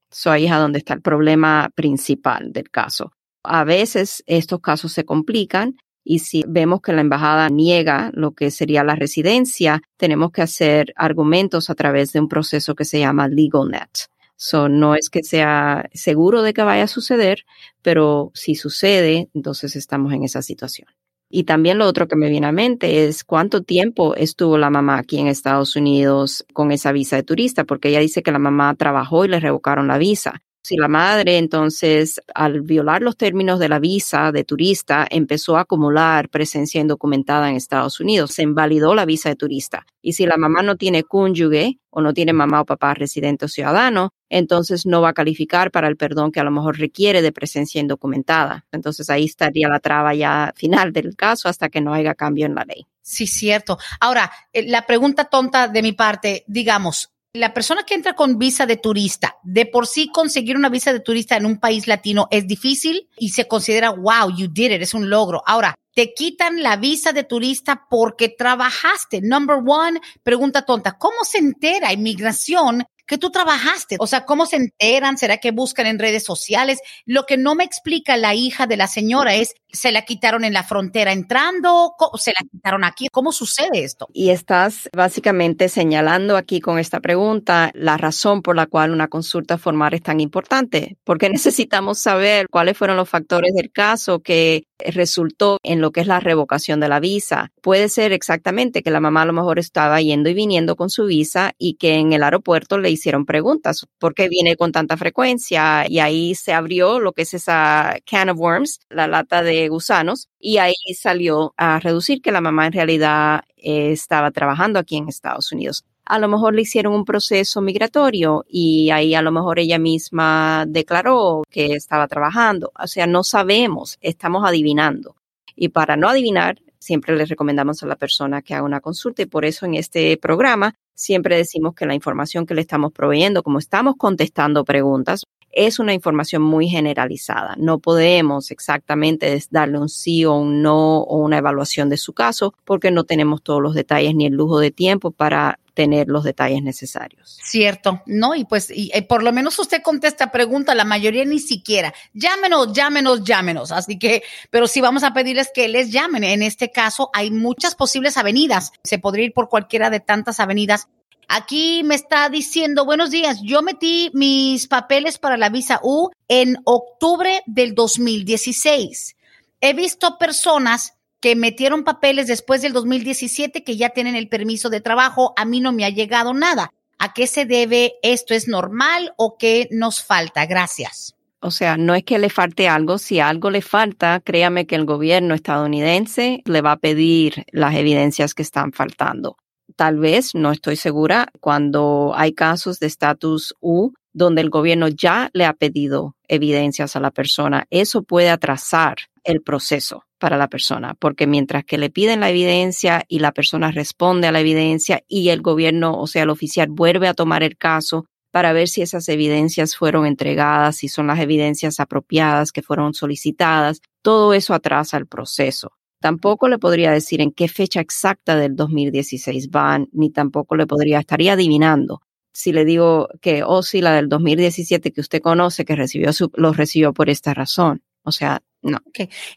So ahí es a donde está el problema principal del caso. A veces estos casos se complican y si vemos que la embajada niega lo que sería la residencia, tenemos que hacer argumentos a través de un proceso que se llama LegalNet. So, no es que sea seguro de que vaya a suceder, pero si sucede, entonces estamos en esa situación. Y también lo otro que me viene a mente es cuánto tiempo estuvo la mamá aquí en Estados Unidos con esa visa de turista, porque ella dice que la mamá trabajó y le revocaron la visa. Si la madre entonces, al violar los términos de la visa de turista, empezó a acumular presencia indocumentada en Estados Unidos, se invalidó la visa de turista. Y si la mamá no tiene cónyuge o no tiene mamá o papá residente o ciudadano, entonces no va a calificar para el perdón que a lo mejor requiere de presencia indocumentada. Entonces ahí estaría la traba ya final del caso hasta que no haya cambio en la ley. Sí, cierto. Ahora, eh, la pregunta tonta de mi parte, digamos, la persona que entra con visa de turista, de por sí conseguir una visa de turista en un país latino es difícil y se considera, wow, you did it, es un logro. Ahora, te quitan la visa de turista porque trabajaste. Number one, pregunta tonta, ¿cómo se entera inmigración que tú trabajaste. O sea, ¿cómo se enteran? ¿Será que buscan en redes sociales? Lo que no me explica la hija de la señora es, ¿se la quitaron en la frontera entrando? ¿Se la quitaron aquí? ¿Cómo sucede esto? Y estás básicamente señalando aquí con esta pregunta la razón por la cual una consulta formal es tan importante, porque necesitamos saber cuáles fueron los factores del caso que resultó en lo que es la revocación de la visa. Puede ser exactamente que la mamá a lo mejor estaba yendo y viniendo con su visa y que en el aeropuerto le hicieron preguntas, ¿por qué viene con tanta frecuencia? Y ahí se abrió lo que es esa can of worms, la lata de gusanos, y ahí salió a reducir que la mamá en realidad eh, estaba trabajando aquí en Estados Unidos a lo mejor le hicieron un proceso migratorio y ahí a lo mejor ella misma declaró que estaba trabajando. O sea, no sabemos, estamos adivinando. Y para no adivinar, siempre les recomendamos a la persona que haga una consulta y por eso en este programa siempre decimos que la información que le estamos proveyendo, como estamos contestando preguntas, es una información muy generalizada. No podemos exactamente darle un sí o un no o una evaluación de su caso porque no tenemos todos los detalles ni el lujo de tiempo para tener los detalles necesarios. Cierto, ¿no? Y pues, y, eh, por lo menos usted contesta pregunta, la mayoría ni siquiera. Llámenos, llámenos, llámenos. Así que, pero sí vamos a pedirles que les llamen. En este caso, hay muchas posibles avenidas. Se podría ir por cualquiera de tantas avenidas. Aquí me está diciendo, buenos días, yo metí mis papeles para la visa U en octubre del 2016. He visto personas metieron papeles después del 2017 que ya tienen el permiso de trabajo, a mí no me ha llegado nada. ¿A qué se debe esto? ¿Es normal o qué nos falta? Gracias. O sea, no es que le falte algo, si algo le falta, créame que el gobierno estadounidense le va a pedir las evidencias que están faltando. Tal vez, no estoy segura, cuando hay casos de estatus U donde el gobierno ya le ha pedido evidencias a la persona, eso puede atrasar el proceso para la persona, porque mientras que le piden la evidencia y la persona responde a la evidencia y el gobierno, o sea, el oficial vuelve a tomar el caso para ver si esas evidencias fueron entregadas, si son las evidencias apropiadas que fueron solicitadas, todo eso atrasa el proceso. Tampoco le podría decir en qué fecha exacta del 2016 van, ni tampoco le podría, estaría adivinando. Si le digo que, oh sí, la del 2017 que usted conoce, que recibió su, lo recibió por esta razón. O sea, no.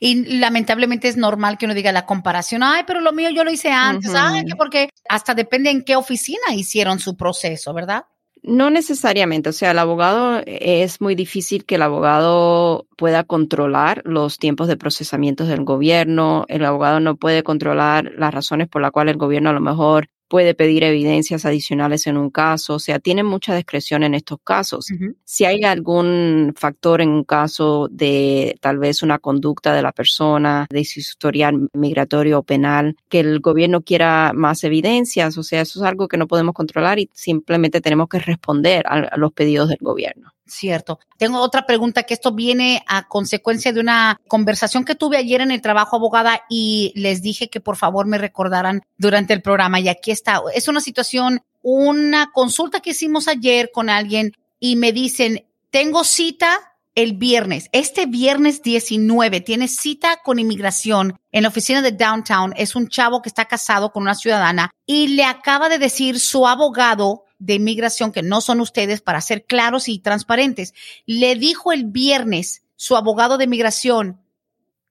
Y lamentablemente es normal que uno diga la comparación, ay, pero lo mío yo lo hice antes, ay, porque hasta depende en qué oficina hicieron su proceso, ¿verdad? No necesariamente, o sea, el abogado es muy difícil que el abogado pueda controlar los tiempos de procesamiento del gobierno, el abogado no puede controlar las razones por las cuales el gobierno a lo mejor puede pedir evidencias adicionales en un caso, o sea, tiene mucha discreción en estos casos. Si hay algún factor en un caso de tal vez una conducta de la persona, de su historial migratorio o penal, que el gobierno quiera más evidencias, o sea, eso es algo que no podemos controlar y simplemente tenemos que responder a los pedidos del gobierno. Cierto. Tengo otra pregunta que esto viene a consecuencia de una conversación que tuve ayer en el trabajo abogada y les dije que por favor me recordaran durante el programa y aquí está. Es una situación, una consulta que hicimos ayer con alguien y me dicen, tengo cita el viernes, este viernes 19, tiene cita con inmigración en la oficina de Downtown. Es un chavo que está casado con una ciudadana y le acaba de decir su abogado de inmigración, que no son ustedes, para ser claros y transparentes, le dijo el viernes su abogado de inmigración,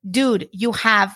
dude, you have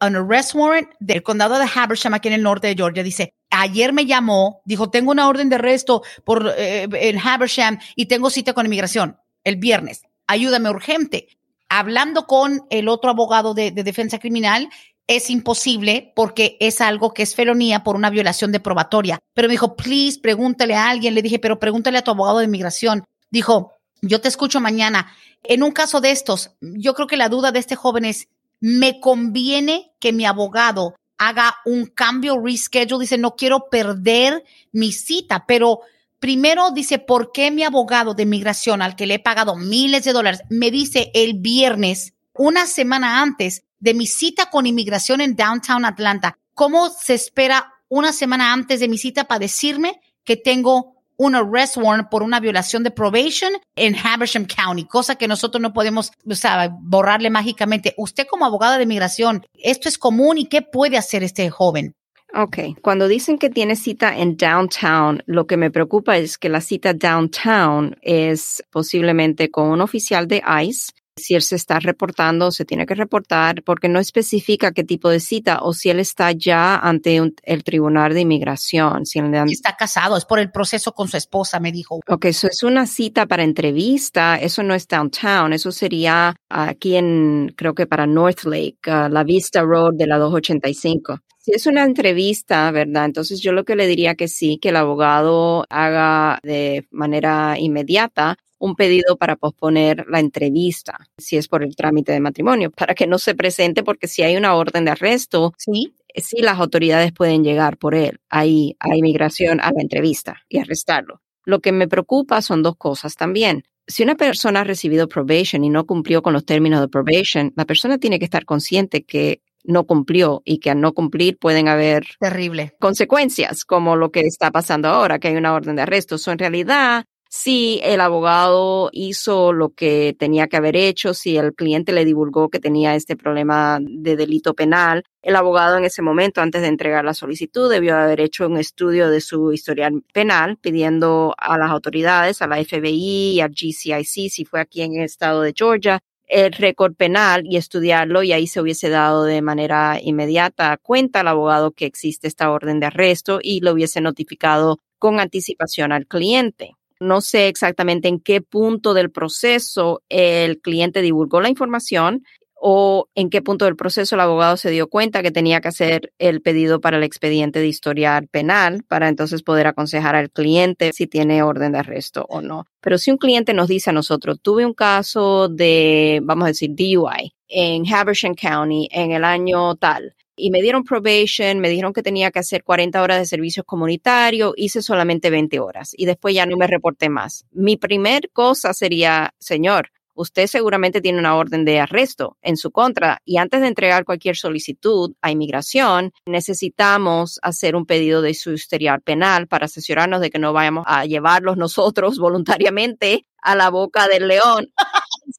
an arrest warrant del condado de Habersham aquí en el norte de Georgia. Dice, ayer me llamó, dijo, tengo una orden de arresto por eh, en Habersham y tengo cita con inmigración el viernes. Ayúdame urgente. Hablando con el otro abogado de, de defensa criminal, es imposible porque es algo que es felonía por una violación de probatoria. Pero me dijo, please, pregúntale a alguien. Le dije, pero pregúntale a tu abogado de inmigración. Dijo, yo te escucho mañana. En un caso de estos, yo creo que la duda de este joven es, ¿me conviene que mi abogado haga un cambio, reschedule? Dice, no quiero perder mi cita, pero primero dice, ¿por qué mi abogado de inmigración al que le he pagado miles de dólares me dice el viernes, una semana antes, de mi cita con inmigración en Downtown Atlanta. ¿Cómo se espera una semana antes de mi cita para decirme que tengo un arrest warrant por una violación de probation en Habersham County, cosa que nosotros no podemos o sea, borrarle mágicamente. Usted como abogada de inmigración, ¿esto es común y qué puede hacer este joven? Ok, cuando dicen que tiene cita en downtown, lo que me preocupa es que la cita downtown es posiblemente con un oficial de ICE si él se está reportando, se tiene que reportar porque no especifica qué tipo de cita o si él está ya ante el tribunal de inmigración. Si él está casado, es por el proceso con su esposa, me dijo. Ok, eso es una cita para entrevista, eso no es downtown, eso sería aquí en, creo que para North Lake, uh, la Vista Road de la 285. Si es una entrevista, ¿verdad? Entonces yo lo que le diría que sí, que el abogado haga de manera inmediata un pedido para posponer la entrevista, si es por el trámite de matrimonio, para que no se presente porque si hay una orden de arresto, sí, sí las autoridades pueden llegar por él ahí a inmigración a la entrevista y arrestarlo. Lo que me preocupa son dos cosas también. Si una persona ha recibido probation y no cumplió con los términos de probation, la persona tiene que estar consciente que no cumplió y que al no cumplir pueden haber terrible consecuencias como lo que está pasando ahora, que hay una orden de arresto. So, en realidad, si el abogado hizo lo que tenía que haber hecho, si el cliente le divulgó que tenía este problema de delito penal, el abogado en ese momento, antes de entregar la solicitud, debió haber hecho un estudio de su historial penal, pidiendo a las autoridades, a la FBI y al GCIC, si fue aquí en el estado de Georgia, el récord penal y estudiarlo y ahí se hubiese dado de manera inmediata cuenta al abogado que existe esta orden de arresto y lo hubiese notificado con anticipación al cliente. No sé exactamente en qué punto del proceso el cliente divulgó la información o en qué punto del proceso el abogado se dio cuenta que tenía que hacer el pedido para el expediente de historial penal para entonces poder aconsejar al cliente si tiene orden de arresto o no. Pero si un cliente nos dice a nosotros, tuve un caso de, vamos a decir, DUI en Habersham County en el año tal, y me dieron probation, me dijeron que tenía que hacer 40 horas de servicios comunitarios, hice solamente 20 horas y después ya no me reporté más. Mi primer cosa sería, señor, usted seguramente tiene una orden de arresto en su contra y antes de entregar cualquier solicitud a inmigración, necesitamos hacer un pedido de su historial penal para asesorarnos de que no vayamos a llevarlos nosotros voluntariamente a la boca del león.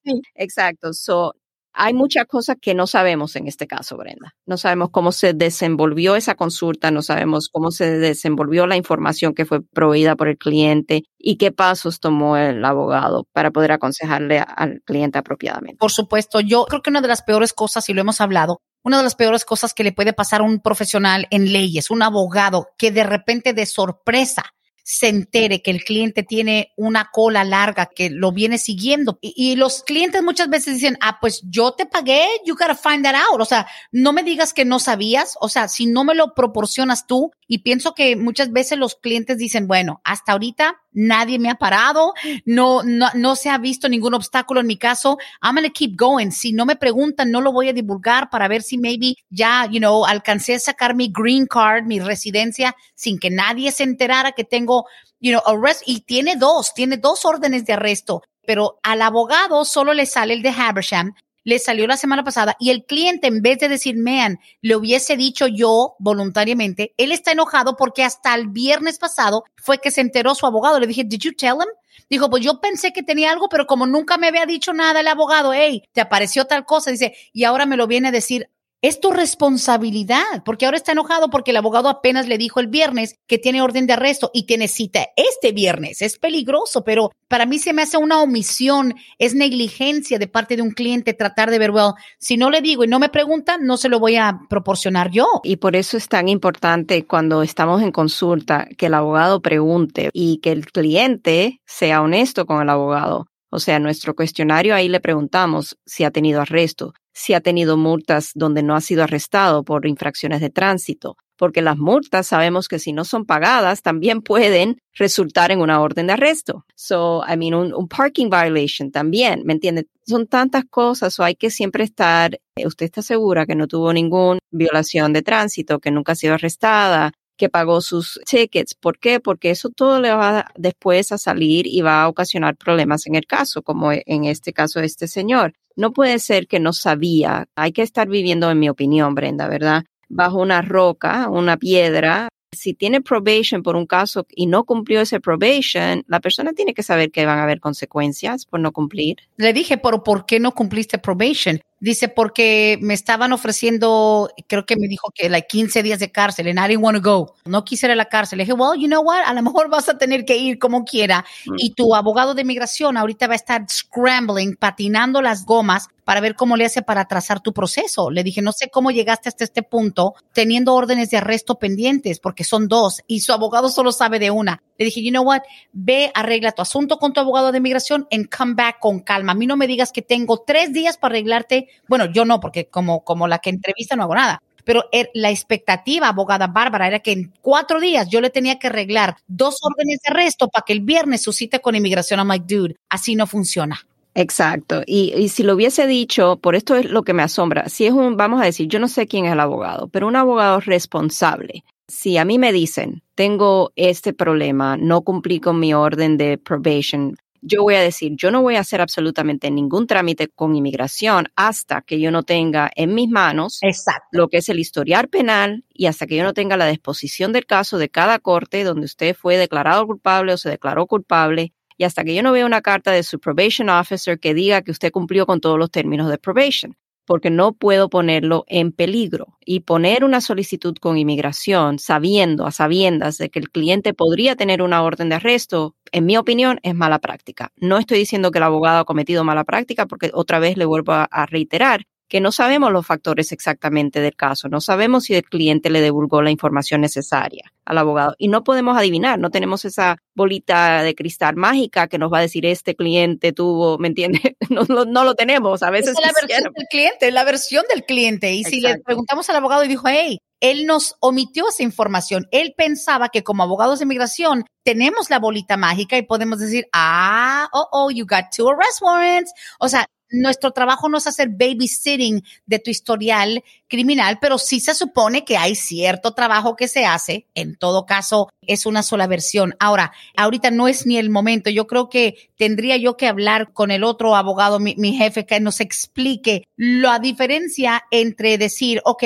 exacto. So, hay muchas cosas que no sabemos en este caso, Brenda. No sabemos cómo se desenvolvió esa consulta, no sabemos cómo se desenvolvió la información que fue proveída por el cliente y qué pasos tomó el abogado para poder aconsejarle al cliente apropiadamente. Por supuesto, yo creo que una de las peores cosas, y lo hemos hablado, una de las peores cosas que le puede pasar a un profesional en leyes, un abogado que de repente de sorpresa se entere que el cliente tiene una cola larga que lo viene siguiendo. Y, los clientes muchas veces dicen, ah, pues yo te pagué, you gotta find that out. O sea, no me digas que no sabías. O sea, si no me lo proporcionas tú, y pienso que muchas veces los clientes dicen, bueno, hasta ahorita nadie me ha parado, no, no, no se ha visto ningún obstáculo en mi caso. I'm gonna keep going. Si no me preguntan, no lo voy a divulgar para ver si maybe ya, you know, alcancé a sacar mi green card, mi residencia, sin que nadie se enterara que tengo, you know, arrest. Y tiene dos, tiene dos órdenes de arresto pero al abogado solo le sale el de Habersham le salió la semana pasada y el cliente, en vez de decir, man, le hubiese dicho yo voluntariamente, él está enojado porque hasta el viernes pasado fue que se enteró su abogado. Le dije, did you tell him? Dijo, pues yo pensé que tenía algo, pero como nunca me había dicho nada el abogado, hey, te apareció tal cosa, dice, y ahora me lo viene a decir es tu responsabilidad, porque ahora está enojado porque el abogado apenas le dijo el viernes que tiene orden de arresto y tiene cita este viernes. Es peligroso, pero para mí se me hace una omisión, es negligencia de parte de un cliente tratar de ver, well, si no le digo y no me pregunta, no se lo voy a proporcionar yo. Y por eso es tan importante cuando estamos en consulta que el abogado pregunte y que el cliente sea honesto con el abogado. O sea, nuestro cuestionario ahí le preguntamos si ha tenido arresto, si ha tenido multas donde no ha sido arrestado por infracciones de tránsito, porque las multas sabemos que si no son pagadas también pueden resultar en una orden de arresto. So, I mean, un, parking violation también, ¿me entiende? Son tantas cosas, o hay que siempre estar, eh, usted está segura que no tuvo ninguna violación de tránsito, que nunca ha sido arrestada, que pagó sus tickets. ¿Por qué? Porque eso todo le va después a salir y va a ocasionar problemas en el caso, como en este caso de este señor. No puede ser que no sabía. Hay que estar viviendo, en mi opinión, Brenda, ¿verdad? Bajo una roca, una piedra. Si tiene probation por un caso y no cumplió ese probation, la persona tiene que saber que van a haber consecuencias por no cumplir. Le dije, pero ¿por qué no cumpliste probation? Dice, porque me estaban ofreciendo, creo que me dijo que like 15 días de cárcel and I didn't want to go. No quise ir a la cárcel. Le dije, well, you know what? A lo mejor vas a tener que ir como quiera. Mm. Y tu abogado de migración ahorita va a estar scrambling, patinando las gomas para ver cómo le hace para trazar tu proceso. Le dije, no sé cómo llegaste hasta este punto teniendo órdenes de arresto pendientes, porque son dos y su abogado solo sabe de una. Le dije, you know what? Ve, arregla tu asunto con tu abogado de migración and come back con calma. A mí no me digas que tengo tres días para arreglarte. Bueno, yo no, porque como, como la que entrevista no hago nada. Pero er, la expectativa, abogada Bárbara, era que en cuatro días yo le tenía que arreglar dos órdenes de arresto para que el viernes suscite con inmigración. a like, dude, así no funciona. Exacto. Y, y, si lo hubiese dicho, por esto es lo que me asombra, si es un, vamos a decir, yo no sé quién es el abogado, pero un abogado responsable si a mí me dicen, tengo este problema, no cumplí con mi orden de probation, yo voy a decir, yo no voy a hacer absolutamente ningún trámite con inmigración hasta que yo no tenga en mis manos lo que es el historial penal y hasta que yo no tenga la disposición del caso de cada corte donde usted fue declarado culpable o se declaró culpable y hasta que yo no vea una carta de su probation officer que diga que usted cumplió con todos los términos de probation porque no puedo ponerlo en peligro. Y poner una solicitud con inmigración sabiendo, a sabiendas de que el cliente podría tener una orden de arresto, en mi opinión, es mala práctica. No estoy diciendo que el abogado ha cometido mala práctica, porque otra vez le vuelvo a, reiterar que no sabemos los factores exactamente del caso, no sabemos si el cliente le divulgó la información necesaria al abogado y no podemos adivinar, no tenemos esa bolita de cristal mágica que nos va a decir este cliente tuvo, ¿me entiende? No, no, lo tenemos, a veces. Es la versión del cliente, la versión del cliente. Y si le preguntamos al abogado y dijo, hey, él nos omitió esa información. Él pensaba que como abogados de inmigración tenemos la bolita mágica y podemos decir, ah, oh, oh, you got two arrest warrants. O sea, nuestro trabajo no es hacer babysitting de tu historial criminal, pero sí se supone que hay cierto trabajo que se hace. En todo caso, es una sola versión. Ahora, ahorita no es ni el momento. Yo creo que tendría yo que hablar con el otro abogado, mi, jefe, que nos explique la diferencia entre decir, ok,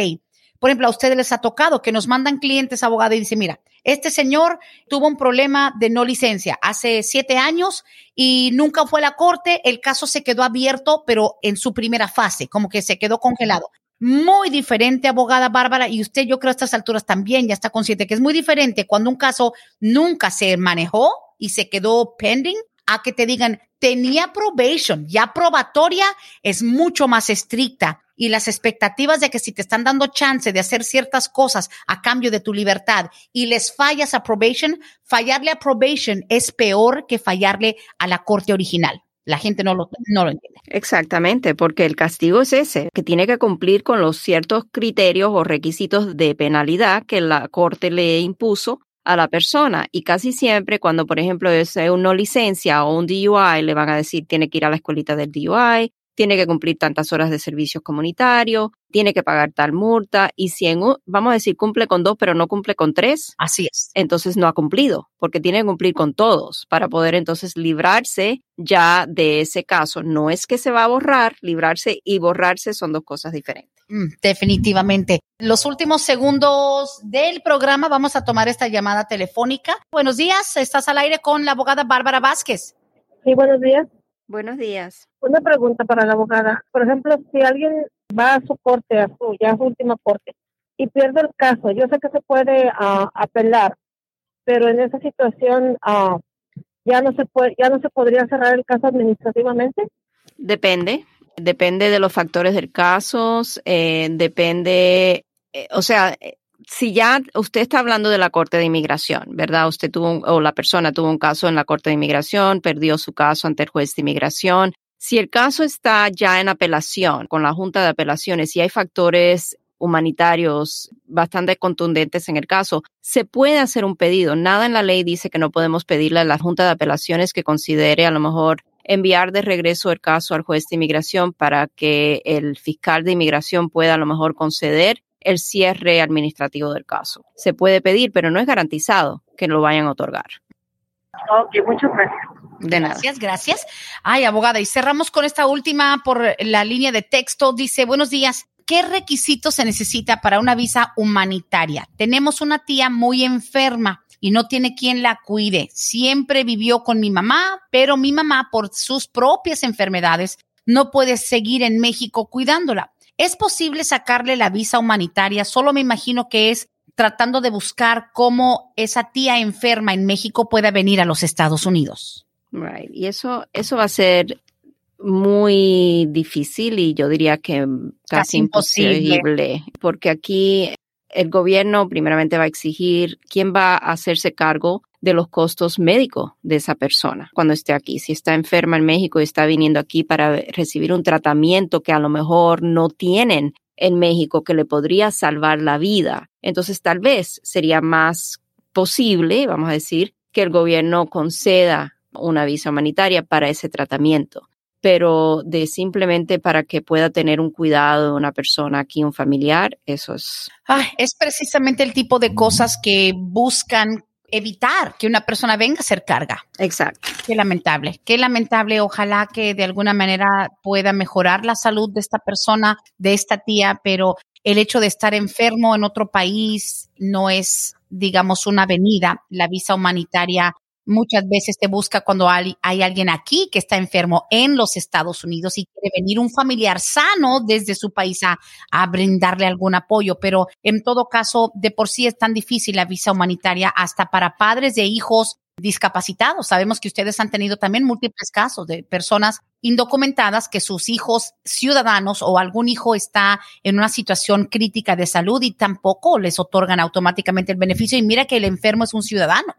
por ejemplo, a ustedes les ha tocado que nos mandan clientes abogados y dicen, mira, este señor tuvo un problema de no licencia hace siete años y nunca fue a la corte, el caso se quedó abierto, pero en su primera fase, como que se quedó congelado. Muy diferente, abogada Bárbara, y usted yo creo a estas alturas también ya está consciente que es muy diferente cuando un caso nunca se manejó y se quedó pending a que te digan, tenía probation, ya probatoria es mucho más estricta y las expectativas de que si te están dando chance de hacer ciertas cosas a cambio de tu libertad y les fallas a probation, fallarle a probation es peor que fallarle a la corte original. La gente no lo, no lo entiende. Exactamente, porque el castigo es ese, que tiene que cumplir con los ciertos criterios o requisitos de penalidad que la corte le impuso a la persona. Y casi siempre cuando, por ejemplo, es una licencia o un DUI, le van a decir tiene que ir a la escuelita del DUI, tiene que cumplir tantas horas de servicios comunitarios, tiene que pagar tal multa y si en vamos a decir cumple con dos pero no cumple con tres, así es. Entonces no ha cumplido porque tiene que cumplir con todos para poder entonces librarse ya de ese caso. No es que se va a borrar, librarse y borrarse son dos cosas diferentes. Mm, definitivamente. Los últimos segundos del programa vamos a tomar esta llamada telefónica. Buenos días, estás al aire con la abogada Bárbara Vázquez. Sí, buenos días. Buenos días. Una pregunta para la abogada. Por ejemplo, si alguien va a su corte, a su, ya a su última corte, y pierde el caso. Yo sé que se puede uh, apelar, pero en esa situación uh, ya no se puede, ya no se podría cerrar el caso administrativamente. Depende, depende de los factores del caso, eh, depende, eh, o sea, eh, si ya usted está hablando de la Corte de Inmigración, ¿verdad? Usted tuvo, o la persona tuvo un caso en la Corte de Inmigración, perdió su caso ante el juez de inmigración. Si el caso está ya en apelación con la Junta de Apelaciones y hay factores humanitarios bastante contundentes en el caso, se puede hacer un pedido. Nada en la ley dice que no podemos pedirle a la Junta de Apelaciones que considere a lo mejor enviar de regreso el caso al juez de inmigración para que el fiscal de inmigración pueda a lo mejor conceder el cierre administrativo del caso. Se puede pedir, pero no es garantizado que lo vayan a otorgar. Ok, muchas gracias. De nada. Gracias, gracias. Ay, abogada, y cerramos con esta última por la línea de texto. Dice, buenos días. ¿Qué requisitos se necesita para una visa humanitaria? Tenemos una tía muy enferma y no tiene quien la cuide. Siempre vivió con mi mamá, pero mi mamá, por sus propias enfermedades, no puede seguir en México cuidándola. ¿Es posible sacarle la visa humanitaria? Solo me imagino que es tratando de buscar cómo esa tía enferma en México pueda venir a los Estados Unidos. Right. Y eso, eso va a ser muy difícil y yo diría que casi, Casi imposible, imposible. porque aquí el gobierno primeramente va a exigir quién va a hacerse cargo de los costos médicos de esa persona cuando esté aquí. Si está enferma en México y está viniendo aquí para recibir un tratamiento que a lo mejor no tienen en México que le podría salvar la vida, entonces tal vez sería más posible, vamos a decir, que el gobierno conceda una visa humanitaria para ese tratamiento pero de simplemente para que pueda tener un cuidado de una persona aquí, un familiar, eso es. Es precisamente el tipo de cosas que buscan evitar que una persona venga a ser carga. Exacto. Qué lamentable, qué lamentable. Ojalá que de alguna manera pueda mejorar la salud de esta persona, de esta tía, pero el hecho de estar enfermo en otro país no es, digamos, una venida. La visa humanitaria muchas veces te busca cuando hay, alguien aquí que está enfermo en los Estados Unidos y quiere venir un familiar sano desde su país a, a, brindarle algún apoyo. Pero en todo caso, de por sí es tan difícil la visa humanitaria hasta para padres de hijos discapacitados. Sabemos que ustedes han tenido también múltiples casos de personas indocumentadas que sus hijos ciudadanos o algún hijo está en una situación crítica de salud y tampoco les otorgan automáticamente el beneficio. Y mira que el enfermo es un ciudadano.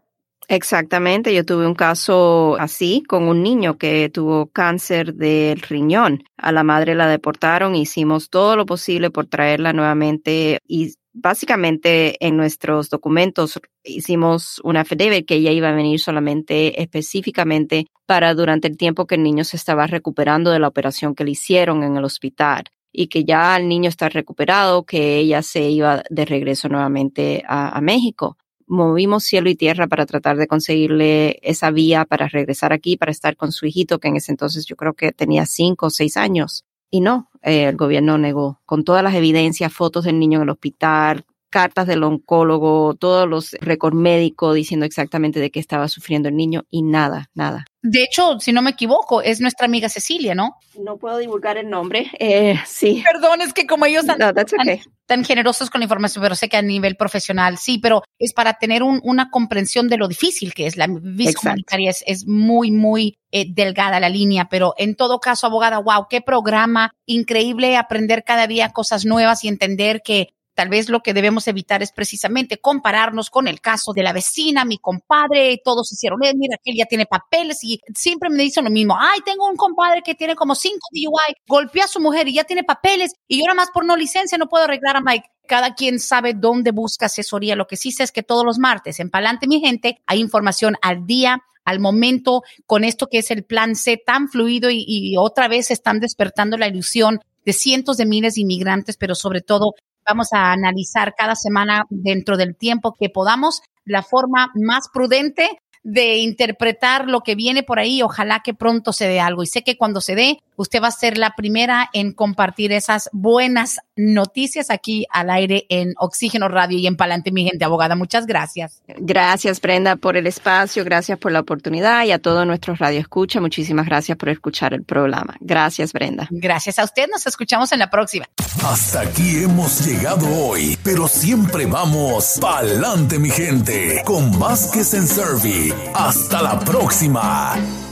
Exactamente, yo tuve un caso así con un niño que tuvo cáncer del riñón. A la madre la deportaron, hicimos todo lo posible por traerla nuevamente y básicamente en nuestros documentos hicimos una affidavit que ella iba a venir solamente específicamente para durante el tiempo que el niño se estaba recuperando de la operación que le hicieron en el hospital y que ya el niño está recuperado, que ella se iba de regreso nuevamente a, a México movimos cielo y tierra para tratar de conseguirle esa vía para regresar aquí, para estar con su hijito, que en ese entonces yo creo que tenía cinco o seis años. Y no, eh, el gobierno negó, con todas las evidencias, fotos del niño en el hospital, cartas del oncólogo, todos los récords médicos diciendo exactamente de qué estaba sufriendo el niño y nada, nada. De hecho, si no me equivoco, es nuestra amiga Cecilia, ¿no? No puedo divulgar el nombre. Eh, sí. Perdón, es que como ellos no, tan, okay. tan, tan, generosos con la información, pero sé que a nivel profesional sí, pero es para tener un, una comprensión de lo difícil que es. La visa humanitaria es, es, muy, muy eh, delgada la línea, pero en todo caso, abogada, wow, qué programa increíble aprender cada día cosas nuevas y entender que Tal vez lo que debemos evitar es precisamente compararnos con el caso de la vecina, mi compadre, todos hicieron, eh, mira que él ya tiene papeles y siempre me dicen lo mismo, ay, tengo un compadre que tiene como cinco DUI, golpeó a su mujer y ya tiene papeles y yo nada más por no licencia no puedo arreglar a Mike. Cada quien sabe dónde busca asesoría. Lo que sí sé es que todos los martes en Palante, mi gente, hay información al día, al momento, con esto que es el plan C tan fluido y otra vez están despertando la ilusión de cientos de miles de inmigrantes, pero sobre todo vamos a analizar cada semana dentro del tiempo que podamos la forma más prudente de interpretar lo que viene por ahí. Ojalá que pronto se dé algo. Y sé que cuando se dé, usted va a ser la primera en compartir esas buenas noticias aquí al aire en Oxígeno Radio y en Palante, mi gente abogada. Muchas gracias. Gracias, Brenda, por el espacio. Gracias por la oportunidad y a todos nuestros radioescuchas. Muchísimas gracias por escuchar el programa. Gracias, Brenda. Gracias a usted. Nos escuchamos en la próxima. Hasta aquí hemos llegado hoy, pero siempre vamos pa'lante, mi gente, con Vázquez en Servi. Hasta la próxima.